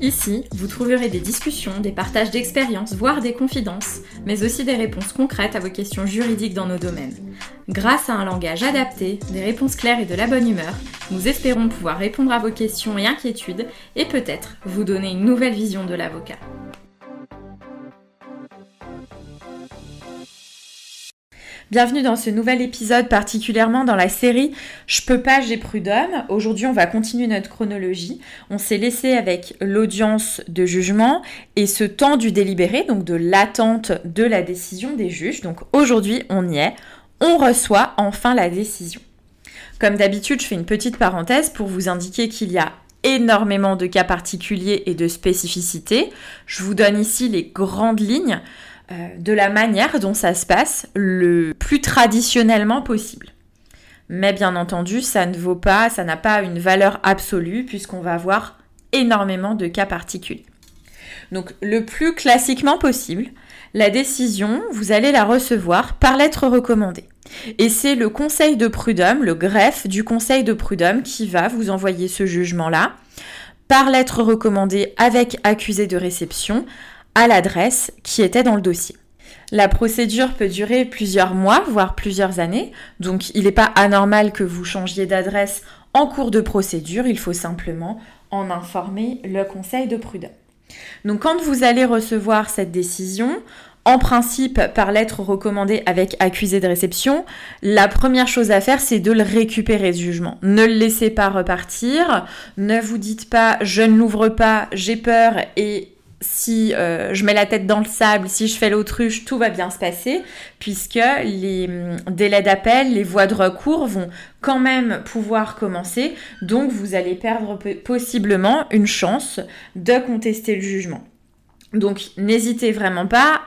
Ici, vous trouverez des discussions, des partages d'expériences, voire des confidences, mais aussi des réponses concrètes à vos questions juridiques dans nos domaines. Grâce à un langage adapté, des réponses claires et de la bonne humeur, nous espérons pouvoir répondre à vos questions et inquiétudes et peut-être vous donner une nouvelle vision de l'avocat. Bienvenue dans ce nouvel épisode, particulièrement dans la série Je peux pas, j'ai prud'homme. Aujourd'hui, on va continuer notre chronologie. On s'est laissé avec l'audience de jugement et ce temps du délibéré, donc de l'attente de la décision des juges. Donc aujourd'hui, on y est. On reçoit enfin la décision. Comme d'habitude, je fais une petite parenthèse pour vous indiquer qu'il y a énormément de cas particuliers et de spécificités. Je vous donne ici les grandes lignes. Euh, de la manière dont ça se passe le plus traditionnellement possible. Mais bien entendu, ça ne vaut pas, ça n'a pas une valeur absolue puisqu'on va avoir énormément de cas particuliers. Donc le plus classiquement possible, la décision, vous allez la recevoir par lettre recommandée. Et c'est le conseil de prud'homme, le greffe du conseil de prud'homme qui va vous envoyer ce jugement-là par lettre recommandée avec accusé de réception à l'adresse qui était dans le dossier. La procédure peut durer plusieurs mois, voire plusieurs années, donc il n'est pas anormal que vous changiez d'adresse en cours de procédure, il faut simplement en informer le conseil de prud'homme. Donc quand vous allez recevoir cette décision, en principe par lettre recommandée avec accusé de réception, la première chose à faire c'est de le récupérer ce jugement. Ne le laissez pas repartir, ne vous dites pas je ne l'ouvre pas, j'ai peur et si euh, je mets la tête dans le sable, si je fais l'autruche, tout va bien se passer, puisque les hum, délais d'appel, les voies de recours vont quand même pouvoir commencer, donc vous allez perdre possiblement une chance de contester le jugement. Donc n'hésitez vraiment pas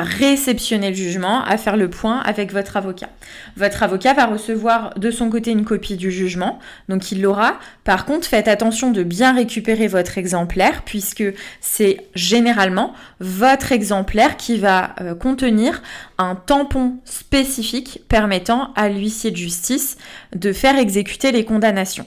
réceptionner le jugement, à faire le point avec votre avocat. Votre avocat va recevoir de son côté une copie du jugement, donc il l'aura. Par contre, faites attention de bien récupérer votre exemplaire, puisque c'est généralement votre exemplaire qui va euh, contenir un tampon spécifique permettant à l'huissier de justice de faire exécuter les condamnations.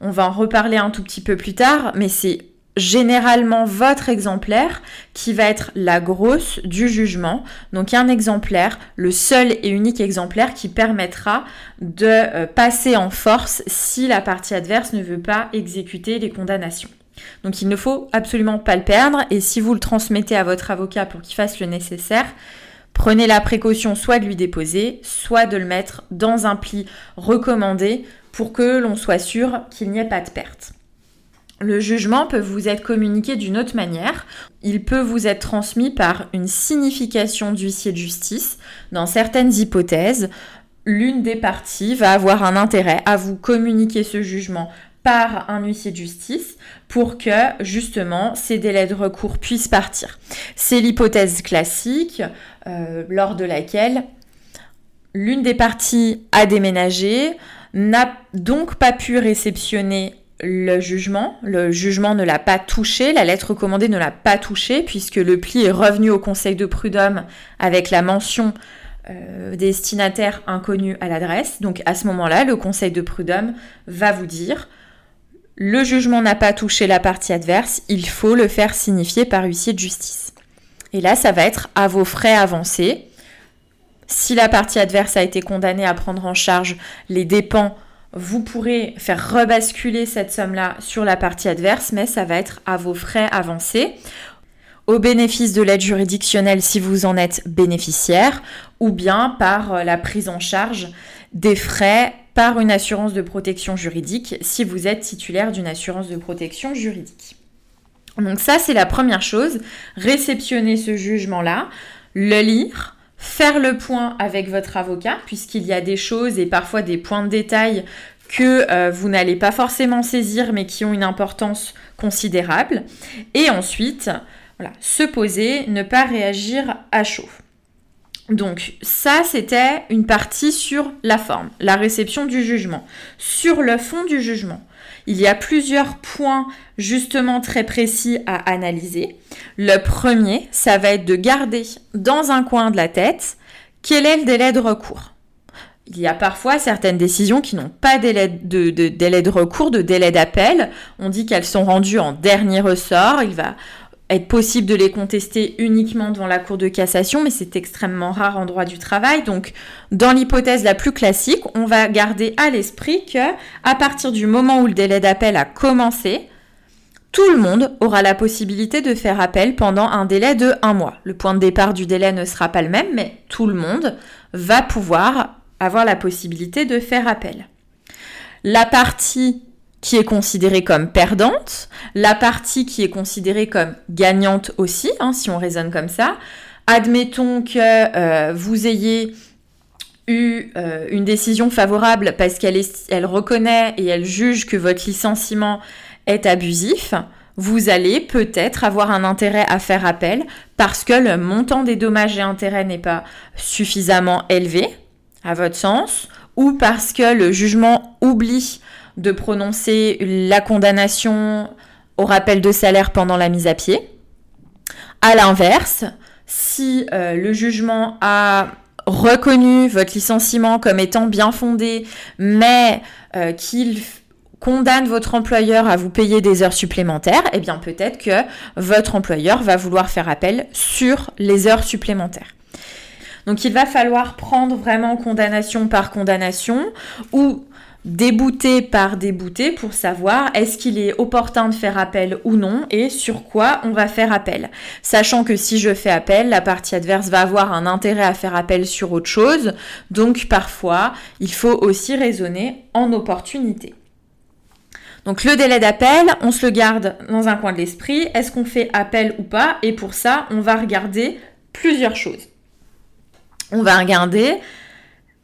On va en reparler un tout petit peu plus tard, mais c'est généralement votre exemplaire qui va être la grosse du jugement. Donc un exemplaire, le seul et unique exemplaire qui permettra de euh, passer en force si la partie adverse ne veut pas exécuter les condamnations. Donc il ne faut absolument pas le perdre et si vous le transmettez à votre avocat pour qu'il fasse le nécessaire, prenez la précaution soit de lui déposer, soit de le mettre dans un pli recommandé pour que l'on soit sûr qu'il n'y ait pas de perte. Le jugement peut vous être communiqué d'une autre manière. Il peut vous être transmis par une signification d'huissier de justice. Dans certaines hypothèses, l'une des parties va avoir un intérêt à vous communiquer ce jugement par un huissier de justice pour que justement ces délais de recours puissent partir. C'est l'hypothèse classique euh, lors de laquelle l'une des parties a déménagé, n'a donc pas pu réceptionner le jugement. Le jugement ne l'a pas touché, la lettre recommandée ne l'a pas touché, puisque le pli est revenu au conseil de prud'homme avec la mention euh, destinataire inconnu à l'adresse. Donc à ce moment-là, le conseil de prud'homme va vous dire le jugement n'a pas touché la partie adverse, il faut le faire signifier par huissier de justice. Et là, ça va être à vos frais avancés. Si la partie adverse a été condamnée à prendre en charge les dépens vous pourrez faire rebasculer cette somme-là sur la partie adverse, mais ça va être à vos frais avancés, au bénéfice de l'aide juridictionnelle si vous en êtes bénéficiaire, ou bien par euh, la prise en charge des frais par une assurance de protection juridique si vous êtes titulaire d'une assurance de protection juridique. Donc ça, c'est la première chose, réceptionner ce jugement-là, le lire, faire le point avec votre avocat, puisqu'il y a des choses et parfois des points de détail que euh, vous n'allez pas forcément saisir, mais qui ont une importance considérable. Et ensuite, voilà, se poser, ne pas réagir à chaud. Donc ça, c'était une partie sur la forme, la réception du jugement. Sur le fond du jugement, il y a plusieurs points justement très précis à analyser. Le premier, ça va être de garder dans un coin de la tête quel est le délai de recours. Il y a parfois certaines décisions qui n'ont pas de, délai de recours, de délai d'appel. On dit qu'elles sont rendues en dernier ressort. Il va être possible de les contester uniquement devant la Cour de cassation, mais c'est extrêmement rare en droit du travail. Donc, dans l'hypothèse la plus classique, on va garder à l'esprit que, à partir du moment où le délai d'appel a commencé, tout le monde aura la possibilité de faire appel pendant un délai de un mois. Le point de départ du délai ne sera pas le même, mais tout le monde va pouvoir avoir la possibilité de faire appel. La partie qui est considérée comme perdante, la partie qui est considérée comme gagnante aussi, hein, si on raisonne comme ça. Admettons que euh, vous ayez eu euh, une décision favorable parce qu'elle elle reconnaît et elle juge que votre licenciement est abusif, vous allez peut-être avoir un intérêt à faire appel parce que le montant des dommages et intérêts n'est pas suffisamment élevé, à votre sens, ou parce que le jugement oublie de prononcer la condamnation au rappel de salaire pendant la mise à pied. À l'inverse, si euh, le jugement a reconnu votre licenciement comme étant bien fondé, mais euh, qu'il condamne votre employeur à vous payer des heures supplémentaires, eh bien peut-être que votre employeur va vouloir faire appel sur les heures supplémentaires. Donc il va falloir prendre vraiment condamnation par condamnation ou débouté par débouté pour savoir est-ce qu'il est opportun de faire appel ou non et sur quoi on va faire appel. Sachant que si je fais appel, la partie adverse va avoir un intérêt à faire appel sur autre chose. Donc parfois, il faut aussi raisonner en opportunité. Donc le délai d'appel, on se le garde dans un coin de l'esprit. Est-ce qu'on fait appel ou pas? Et pour ça, on va regarder plusieurs choses. On va regarder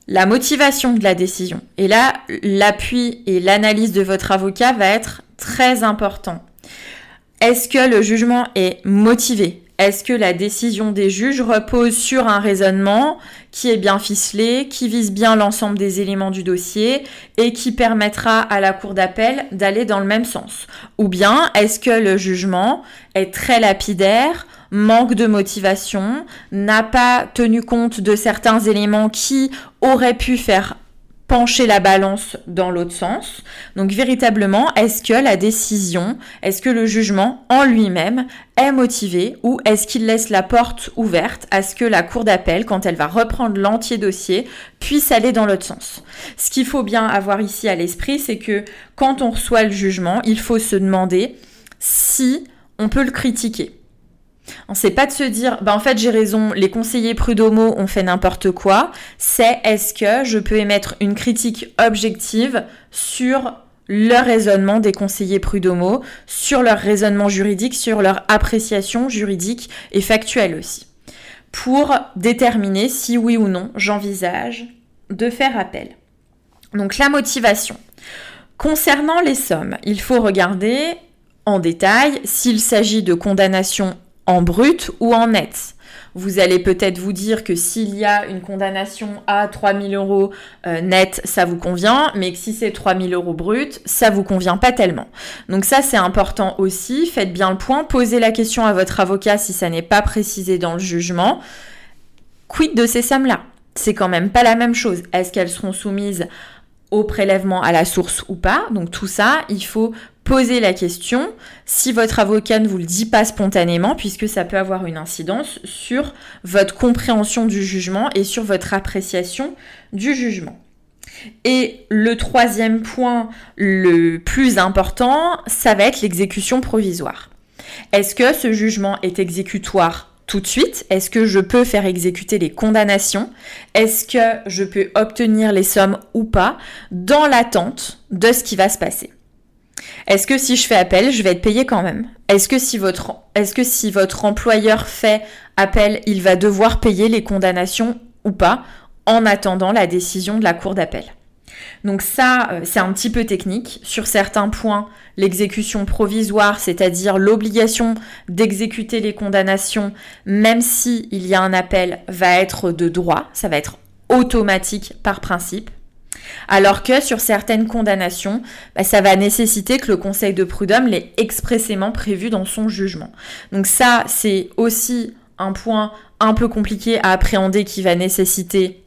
la motivation de la décision. Et là, l'appui et l'analyse de votre avocat va être très important. Est-ce que le jugement est motivé? Est-ce que la décision des juges repose sur un raisonnement qui est bien ficelé, qui vise bien l'ensemble des éléments du dossier et qui permettra à la cour d'appel d'aller dans le même sens? Ou bien est-ce que le jugement est très lapidaire manque de motivation, n'a pas tenu compte de certains éléments qui auraient pu faire pencher la balance dans l'autre sens. Donc véritablement, est-ce que la décision, est-ce que le jugement en lui-même est motivé ou est-ce qu'il laisse la porte ouverte à ce que la cour d'appel, quand elle va reprendre l'entier dossier, puisse aller dans l'autre sens? Ce qu'il faut bien avoir ici à l'esprit, c'est que quand on reçoit le jugement, il faut se demander si on peut le critiquer. On sait pas de se dire, bah en fait j'ai raison, les conseillers prud'homo ont fait n'importe quoi. C'est est-ce que je peux émettre une critique objective sur le raisonnement des conseillers prud'homo, sur leur raisonnement juridique, sur leur appréciation juridique et factuelle aussi, pour déterminer si oui ou non j'envisage de faire appel. Donc la motivation. Concernant les sommes, il faut regarder en détail s'il s'agit de condamnation en brut ou en net. Vous allez peut-être vous dire que s'il y a une condamnation à 3000 euros euh, net, ça vous convient, mais que si c'est 3000 euros brut, ça vous convient pas tellement. Donc ça, c'est important aussi. Faites bien le point. Posez la question à votre avocat si ça n'est pas précisé dans le jugement. Quid de ces sommes-là? C'est quand même pas la même chose. Est-ce qu'elles seront soumises au prélèvement à la source ou pas? Donc tout ça, il faut poser la question si votre avocat ne vous le dit pas spontanément, puisque ça peut avoir une incidence sur votre compréhension du jugement et sur votre appréciation du jugement. Et le troisième point le plus important, ça va être l'exécution provisoire. Est-ce que ce jugement est exécutoire tout de suite? Est-ce que je peux faire exécuter les condamnations? Est-ce que je peux obtenir les sommes ou pas dans l'attente de ce qui va se passer? Est-ce que si je fais appel, je vais être payé quand même? Est-ce que, si votre, employeur fait appel, il va devoir payer les condamnations ou pas en attendant la décision de la cour d'appel? Donc ça, euh, c'est un petit peu technique. Sur certains points, l'exécution provisoire, c'est-à-dire l'obligation d'exécuter les condamnations, même s'il y a un appel, va être de droit. Ça va être automatique par principe. Alors que sur certaines condamnations, bah, ça va nécessiter que le Conseil de prud'homme l'ait expressément prévu dans son jugement. Donc ça, c'est aussi un point un peu compliqué à appréhender qui va nécessiter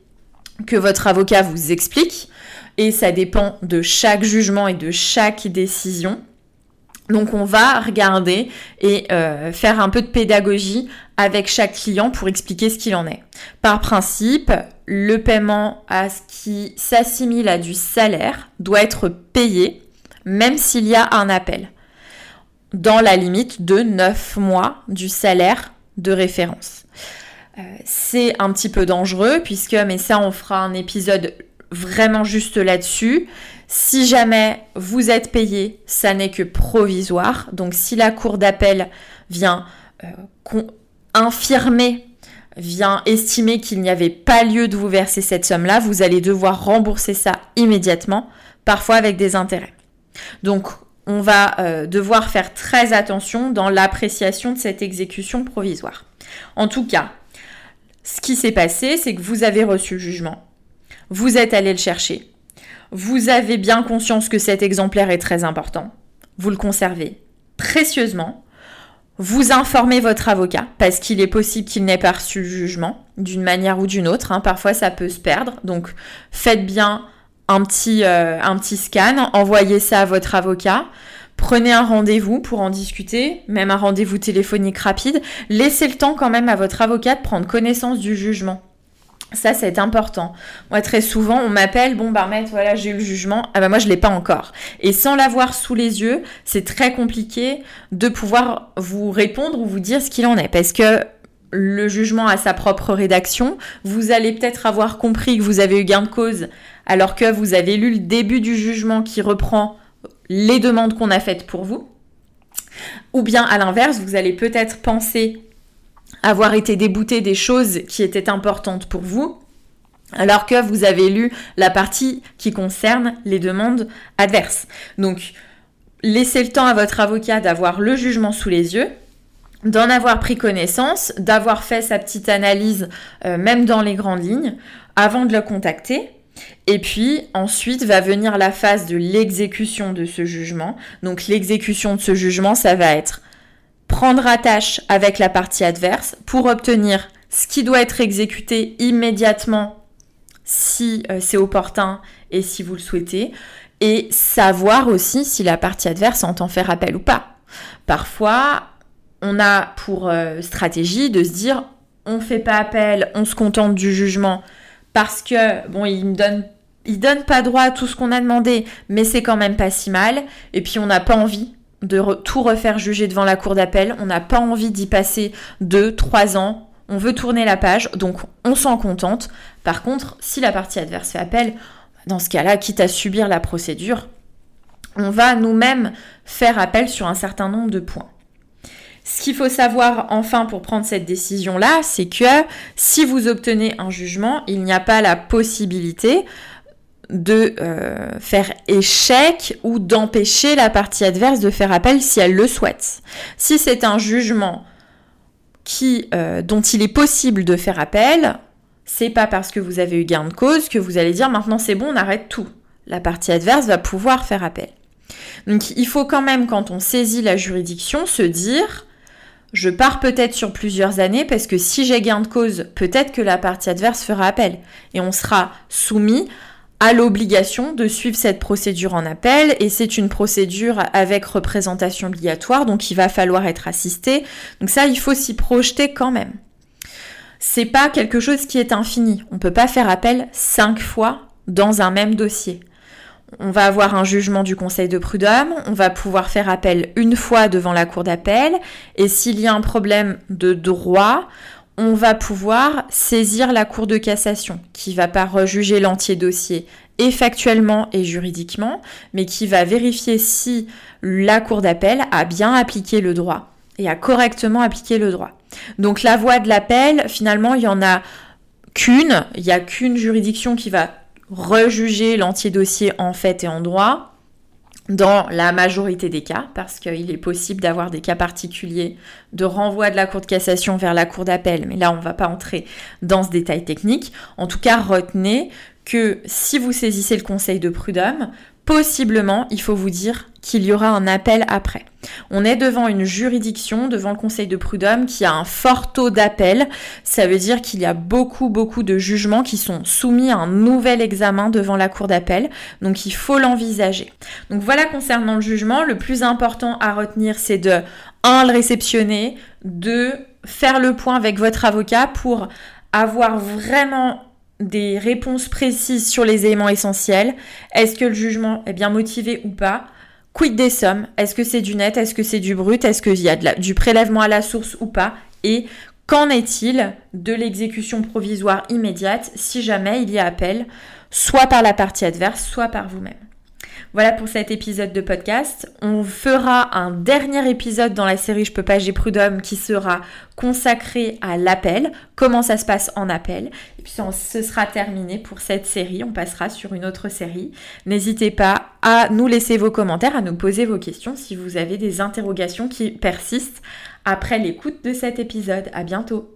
que votre avocat vous explique. Et ça dépend de chaque jugement et de chaque décision. Donc on va regarder et euh, faire un peu de pédagogie avec chaque client pour expliquer ce qu'il en est. Par principe, le paiement à ce qui s'assimile à du salaire doit être payé même s'il y a un appel, dans la limite de 9 mois du salaire de référence. Euh, c'est un petit peu dangereux puisque, mais ça on fera un épisode vraiment juste là-dessus. Si jamais vous êtes payé, ça n'est que provisoire. Donc si la cour d'appel vient euh, infirmer, vient estimer qu'il n'y avait pas lieu de vous verser cette somme-là, vous allez devoir rembourser ça immédiatement, parfois avec des intérêts. Donc on va euh, devoir faire très attention dans l'appréciation de cette exécution provisoire. En tout cas, ce qui s'est passé, c'est que vous avez reçu le jugement, vous êtes allé le chercher, vous avez bien conscience que cet exemplaire est très important. Vous le conservez précieusement. Vous informez votre avocat parce qu'il est possible qu'il n'ait pas reçu le jugement d'une manière ou d'une autre. Hein. Parfois, ça peut se perdre. Donc, faites bien un petit, euh, un petit scan, envoyez ça à votre avocat. Prenez un rendez-vous pour en discuter, même un rendez-vous téléphonique rapide. Laissez le temps quand même à votre avocat de prendre connaissance du jugement. Ça, c'est important. Moi, très souvent, on m'appelle, bon, bah, voilà, j'ai eu le jugement. Ah bah, moi, je l'ai pas encore. Et sans l'avoir sous les yeux, c'est très compliqué de pouvoir vous répondre ou vous dire ce qu'il en est. Parce que le jugement a sa propre rédaction. Vous allez peut-être avoir compris que vous avez eu gain de cause alors que vous avez lu le début du jugement qui reprend les demandes qu'on a faites pour vous. Ou bien à l'inverse, vous allez peut-être penser avoir été débouté des choses qui étaient importantes pour vous, alors que vous avez lu la partie qui concerne les demandes adverses. Donc, laissez le temps à votre avocat d'avoir le jugement sous les yeux, d'en avoir pris connaissance, d'avoir fait sa petite analyse, euh, même dans les grandes lignes, avant de le contacter. Et puis ensuite va venir la phase de l'exécution de ce jugement. Donc l'exécution de ce jugement, ça va être prendre attache avec la partie adverse pour obtenir ce qui doit être exécuté immédiatement si euh, c'est opportun et si vous le souhaitez, et savoir aussi si la partie adverse entend faire appel ou pas. Parfois, on a pour euh, stratégie de se dire on fait pas appel, on se contente du jugement parce que bon, il me donne il donne pas droit à tout ce qu'on a demandé, mais c'est quand même pas si mal et puis on n'a pas envie de tout refaire juger devant la cour d'appel. On n'a pas envie d'y passer deux, trois ans. On veut tourner la page, donc on s'en contente. Par contre, si la partie adverse fait appel, dans ce cas-là, quitte à subir la procédure, on va nous-mêmes faire appel sur un certain nombre de points. Ce qu'il faut savoir enfin pour prendre cette décision-là, c'est que si vous obtenez un jugement, il n'y a pas la possibilité de euh, faire échec ou d'empêcher la partie adverse de faire appel si elle le souhaite. Si c'est un jugement qui, euh, dont il est possible de faire appel, c'est pas parce que vous avez eu gain de cause que vous allez dire maintenant c'est bon, on arrête tout. La partie adverse va pouvoir faire appel. Donc il faut quand même, quand on saisit la juridiction, se dire je pars peut-être sur plusieurs années parce que si j'ai gain de cause, peut-être que la partie adverse fera appel et on sera soumis a l'obligation de suivre cette procédure en appel et c'est une procédure avec représentation obligatoire donc il va falloir être assisté. Donc ça il faut s'y projeter quand même. C'est pas quelque chose qui est infini. On peut pas faire appel cinq fois dans un même dossier. On va avoir un jugement du Conseil de prud'homme, on va pouvoir faire appel une fois devant la Cour d'appel, et s'il y a un problème de droit, on va pouvoir saisir la Cour de cassation, qui va pas rejuger l'entier dossier et factuellement et juridiquement, mais qui va vérifier si la Cour d'appel a bien appliqué le droit et a correctement appliqué le droit. Donc la voie de l'appel, finalement, il y en a qu'une, il n'y a qu'une juridiction qui va rejuger l'entier dossier en fait et en droit, dans la majorité des cas, parce qu'il est possible d'avoir des cas particuliers de renvoi de la Cour de cassation vers la Cour d'appel, mais là on ne va pas entrer dans ce détail technique. En tout cas, retenez que si vous saisissez le conseil de prud'homme, possiblement, il faut vous dire qu'il y aura un appel après. On est devant une juridiction, devant le Conseil de prud'homme qui a un fort taux d'appel. Ça veut dire qu'il y a beaucoup, beaucoup de jugements qui sont soumis à un nouvel examen devant la Cour d'appel. Donc il faut l'envisager. Donc voilà concernant le jugement, le plus important à retenir, c'est de 1. le réceptionner, 2. faire le point avec votre avocat pour avoir vraiment des réponses précises sur les éléments essentiels. Est-ce que le jugement est bien motivé ou pas? Quid des sommes? Est-ce que c'est du net? Est-ce que c'est du brut? Est-ce qu'il y a du prélèvement à la source ou pas? Et qu'en est-il de l'exécution provisoire immédiate si jamais il y a appel, soit par la partie adverse, soit par vous-même? Voilà pour cet épisode de podcast. On fera un dernier épisode dans la série Je peux pas, j'ai prud'homme qui sera consacré à l'appel, comment ça se passe en appel. Et puis ce sera terminé pour cette série. On passera sur une autre série. N'hésitez pas à nous laisser vos commentaires, à nous poser vos questions si vous avez des interrogations qui persistent après l'écoute de cet épisode. À bientôt.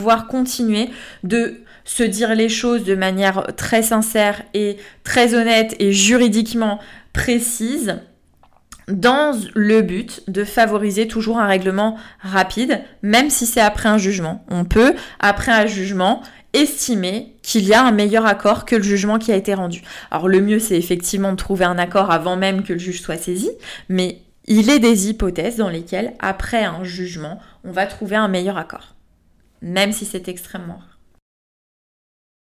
Pouvoir continuer de se dire les choses de manière très sincère et très honnête et juridiquement précise dans le but de favoriser toujours un règlement rapide, même si c'est après un jugement. On peut, après un jugement, estimer qu'il y a un meilleur accord que le jugement qui a été rendu. Alors le mieux, c'est effectivement de trouver un accord avant même que le juge soit saisi, mais il est des hypothèses dans lesquelles, après un jugement, on va trouver un meilleur accord même si c'est extrêmement.